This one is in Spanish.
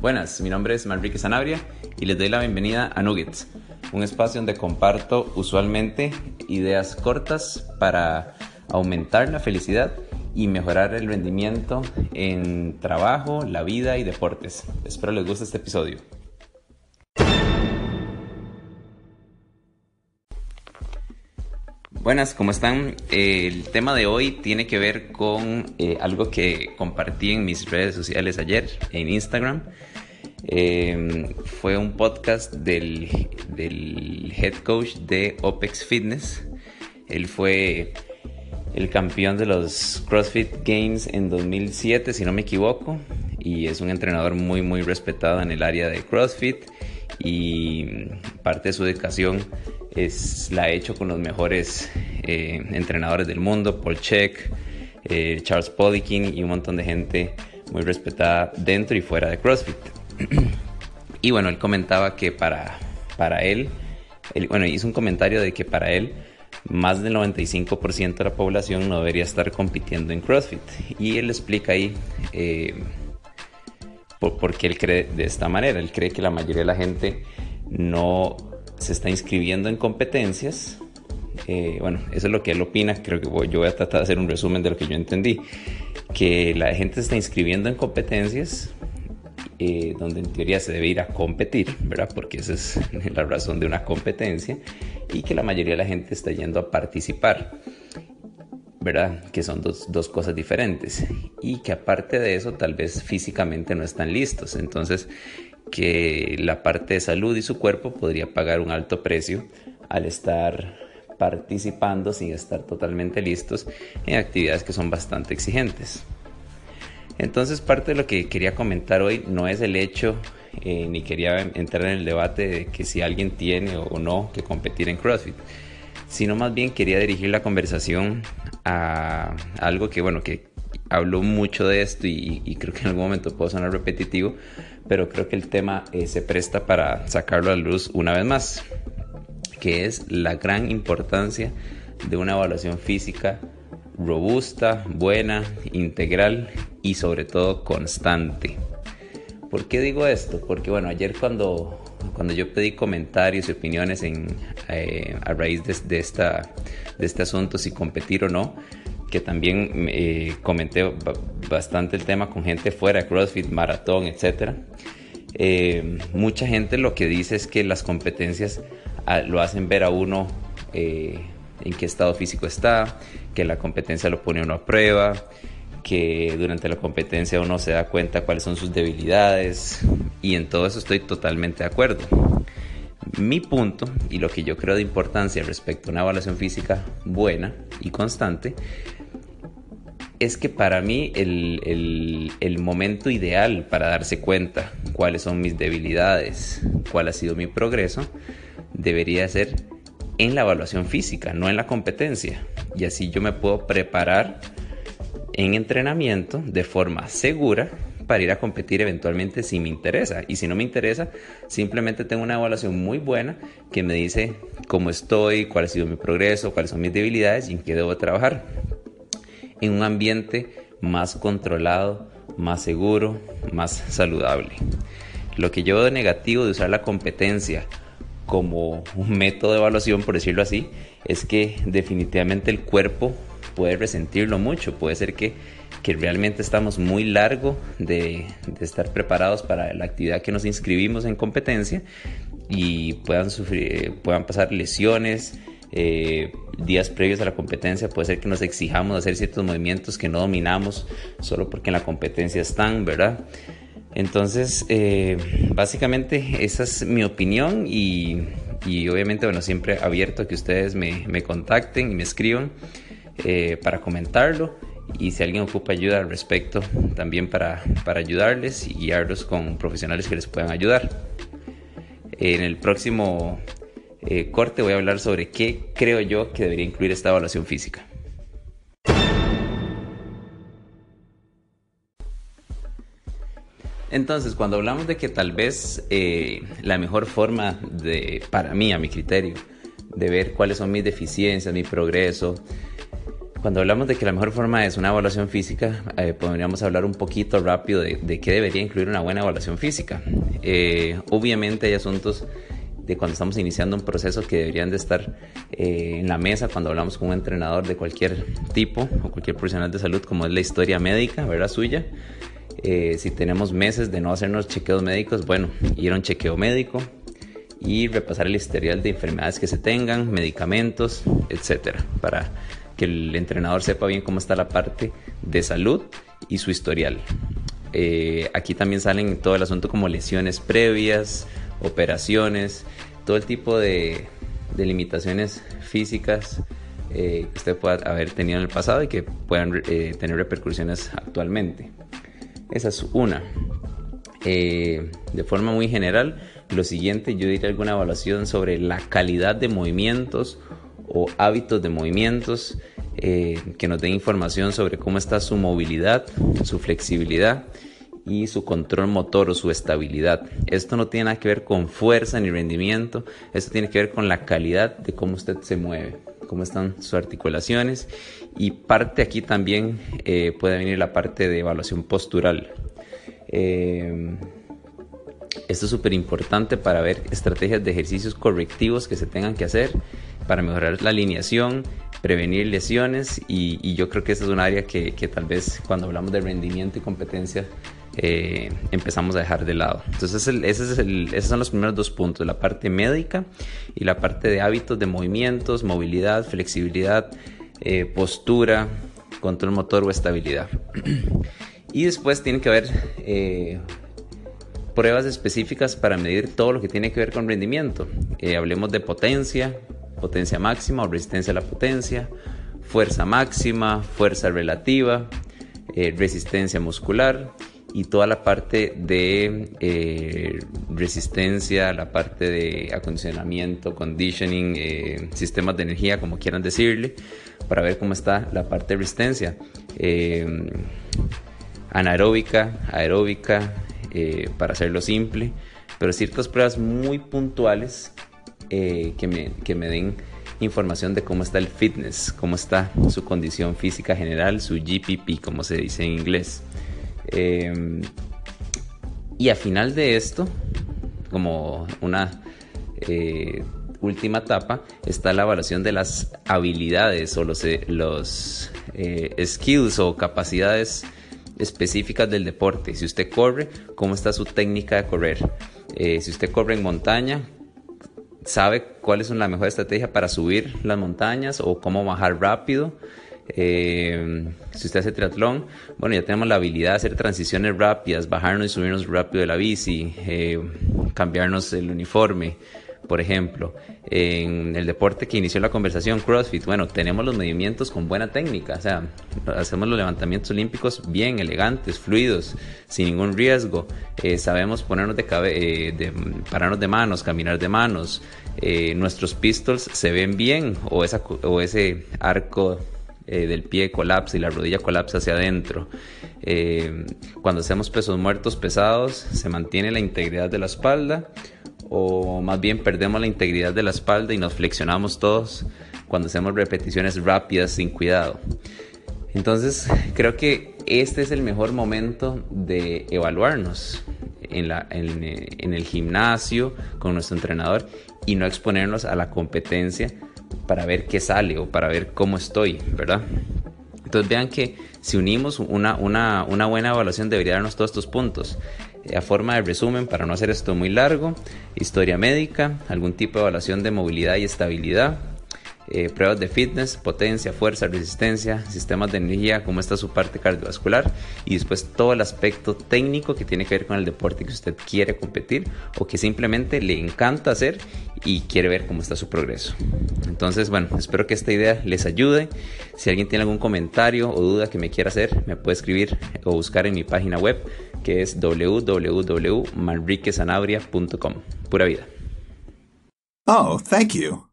Buenas, mi nombre es Manrique Sanabria y les doy la bienvenida a Nuggets, un espacio donde comparto usualmente ideas cortas para aumentar la felicidad y mejorar el rendimiento en trabajo, la vida y deportes. Espero les guste este episodio. Buenas, ¿cómo están? El tema de hoy tiene que ver con eh, algo que compartí en mis redes sociales ayer, en Instagram. Eh, fue un podcast del, del head coach de OPEX Fitness. Él fue el campeón de los CrossFit Games en 2007, si no me equivoco, y es un entrenador muy, muy respetado en el área de CrossFit y parte de su dedicación es, la ha hecho con los mejores eh, entrenadores del mundo, Paul Check, eh, Charles Poliquin y un montón de gente muy respetada dentro y fuera de CrossFit. y bueno, él comentaba que para, para él, bueno, hizo un comentario de que para él más del 95% de la población no debería estar compitiendo en CrossFit. Y él explica ahí eh, por, qué él cree de esta manera. Él cree que la mayoría de la gente no se está inscribiendo en competencias. Eh, bueno, eso es lo que él opina. Creo que yo voy a tratar de hacer un resumen de lo que yo entendí. Que la gente se está inscribiendo en competencias eh, donde en teoría se debe ir a competir, ¿verdad? Porque esa es la razón de una competencia y que la mayoría de la gente está yendo a participar, ¿verdad? Que son dos, dos cosas diferentes y que aparte de eso tal vez físicamente no están listos, entonces que la parte de salud y su cuerpo podría pagar un alto precio al estar participando sin estar totalmente listos en actividades que son bastante exigentes. Entonces parte de lo que quería comentar hoy no es el hecho, eh, ni quería entrar en el debate de que si alguien tiene o no que competir en CrossFit, sino más bien quería dirigir la conversación a algo que, bueno, que hablo mucho de esto y, creo que en algún momento puedo sonar repetitivo, pero creo que el tema eh, se presta para sacarlo a la luz una vez más, que es la gran importancia de una evaluación física robusta, buena, integral y sobre todo constante. ¿Por qué digo esto? Porque bueno, ayer cuando, cuando yo pedí comentarios y opiniones en, eh, a raíz de, esta, de este asunto, si competir o no, que también eh, comenté bastante el tema con gente fuera, CrossFit, maratón, etc. Eh, mucha gente lo que dice es que las competencias ah, lo hacen ver a uno en qué estado físico está, que la competencia lo pone uno a prueba, que durante la competencia uno se da cuenta cuáles son sus debilidades y en todo eso estoy totalmente de acuerdo. Mi punto y lo que yo creo de importancia respecto a una evaluación física buena y constante es que para mí el, el, momento ideal para darse cuenta cuáles son mis debilidades, cuál ha sido mi progreso, debería ser en la evaluación física, no en la competencia. Y así yo me puedo preparar en entrenamiento de forma segura para ir a competir eventualmente si me interesa. Y si no me interesa, simplemente tengo una evaluación muy buena que me dice cómo estoy, cuál ha sido mi progreso, cuáles son mis debilidades y en qué debo trabajar. En un ambiente más controlado, más seguro, más saludable. Lo que yo veo de negativo de usar la competencia como un método de evaluación, por decirlo así, es que definitivamente el cuerpo puede resentirlo mucho. Puede ser que, que realmente estamos muy largo de, de, estar preparados para la actividad que nos inscribimos en competencia y puedan, sufrir, puedan pasar lesiones. Eh, días previos a la competencia puede ser que nos exijamos hacer ciertos movimientos que no dominamos solo porque en la competencia están, ¿verdad? Entonces, eh, básicamente esa es mi opinión y, obviamente, bueno, siempre abierto a que ustedes me, contacten y me escriban eh, para comentarlo y si alguien ocupa ayuda al respecto, también para, ayudarles y guiarlos con profesionales que les puedan ayudar. En el próximo eh, corte voy a hablar sobre qué creo yo que debería incluir esta evaluación física. Entonces, cuando hablamos de que tal vez eh, la mejor forma de, para mí, a mi criterio, de ver cuáles son mis deficiencias, mi progreso. Cuando hablamos de que la mejor forma es una evaluación física, eh, podríamos hablar un poquito rápido de, qué debería incluir una buena evaluación física. Eh, obviamente hay asuntos de cuando estamos iniciando un proceso que deberían de estar eh, en la mesa cuando hablamos con un entrenador de cualquier tipo o cualquier profesional de salud, como es la historia médica, ¿verdad? Suya. Eh, si tenemos meses de no hacernos chequeos médicos, bueno, ir a un chequeo médico y repasar el historial de enfermedades que se tengan, medicamentos, etcétera, para que el entrenador sepa bien cómo está la parte de salud y su historial. Eh, aquí también salen todo el asunto como lesiones previas, operaciones, todo el tipo de, limitaciones físicas eh, que usted pueda haber tenido en el pasado y que puedan eh, tener repercusiones actualmente. Esa es una. Eh, de forma muy general, lo siguiente yo diría alguna evaluación sobre la calidad de movimientos o hábitos de movimientos que nos den información sobre cómo está su movilidad, su flexibilidad y su control motor o su estabilidad. Esto no tiene nada que ver con fuerza ni rendimiento, esto tiene que ver con la calidad de cómo usted se mueve, cómo están sus articulaciones y parte aquí también eh, puede venir la parte de evaluación postural. Eh, esto es súper importante para ver estrategias de ejercicios correctivos que se tengan que hacer para mejorar la alineación, prevenir lesiones y, yo creo que esta es un área que, que, tal vez cuando hablamos de rendimiento y competencia eh, empezamos a dejar de lado. Entonces esos son los primeros dos puntos, la parte médica y la parte de hábitos de movimientos, movilidad, flexibilidad, eh, postura, control motor o estabilidad. y después tiene que haber eh, pruebas específicas para medir todo lo que tiene que ver con rendimiento. hablemos de potencia, potencia máxima o resistencia a la potencia, fuerza máxima, fuerza relativa, resistencia muscular y toda la parte de eh, resistencia, la parte de acondicionamiento, conditioning, eh, sistemas de energía, como quieran decirle, para ver cómo está la parte de resistencia. Eh, anaeróbica, aeróbica, para hacerlo simple, pero ciertas pruebas muy puntuales que me, que me den información de cómo está el fitness, cómo está su condición física general, su GPP, como se dice en inglés. Em, y a final de esto, como una eh, última etapa, está la evaluación de las habilidades o los, eh, eh, skills o capacidades específicas del deporte. Si usted corre, ¿cómo está su técnica de correr? si usted corre en montaña, ¿sabe cuál es la mejor estrategia para subir las montañas o cómo bajar rápido? Eh, si usted hace triatlón, bueno, ya tenemos la habilidad de hacer transiciones rápidas, bajarnos y subirnos rápido de la bici, eh, cambiarnos el uniforme, por ejemplo. En el deporte que inició la conversación, CrossFit, bueno, tenemos los movimientos con buena técnica, o sea, hacemos los levantamientos olímpicos bien, elegantes, fluidos, sin ningún riesgo. Eh, sabemos ponernos de, de, pararnos de manos, caminar de manos. nuestros pistols se ven bien o, ese arco eh, del pie colapsa y la rodilla colapsa hacia adentro. Eh, cuando hacemos pesos muertos pesados, se mantiene la integridad de la espalda o más bien perdemos la integridad de la espalda y nos flexionamos todos cuando hacemos repeticiones rápidas sin cuidado. Entonces creo que este es el mejor momento de evaluarnos en, en el gimnasio con nuestro entrenador y no exponernos a la competencia para ver qué sale o para ver cómo estoy, ¿verdad? Entonces vean que si unimos una, una, una buena evaluación debería darnos todos estos puntos. Eh, a forma de resumen, para no hacer esto muy largo, historia médica, algún tipo de evaluación de movilidad y estabilidad, eh, pruebas de fitness, potencia, fuerza, resistencia, sistemas de energía, cómo está su parte cardiovascular y después todo el aspecto técnico que tiene que ver con el deporte que usted quiere competir o que simplemente le encanta hacer y quiere ver cómo está su progreso. Entonces, bueno, espero que esta idea les ayude. Si alguien tiene algún comentario o duda que me quiera hacer, me puede escribir o buscar en mi página web que es www.manriquesanabria.com. Pura vida. Oh, thank you.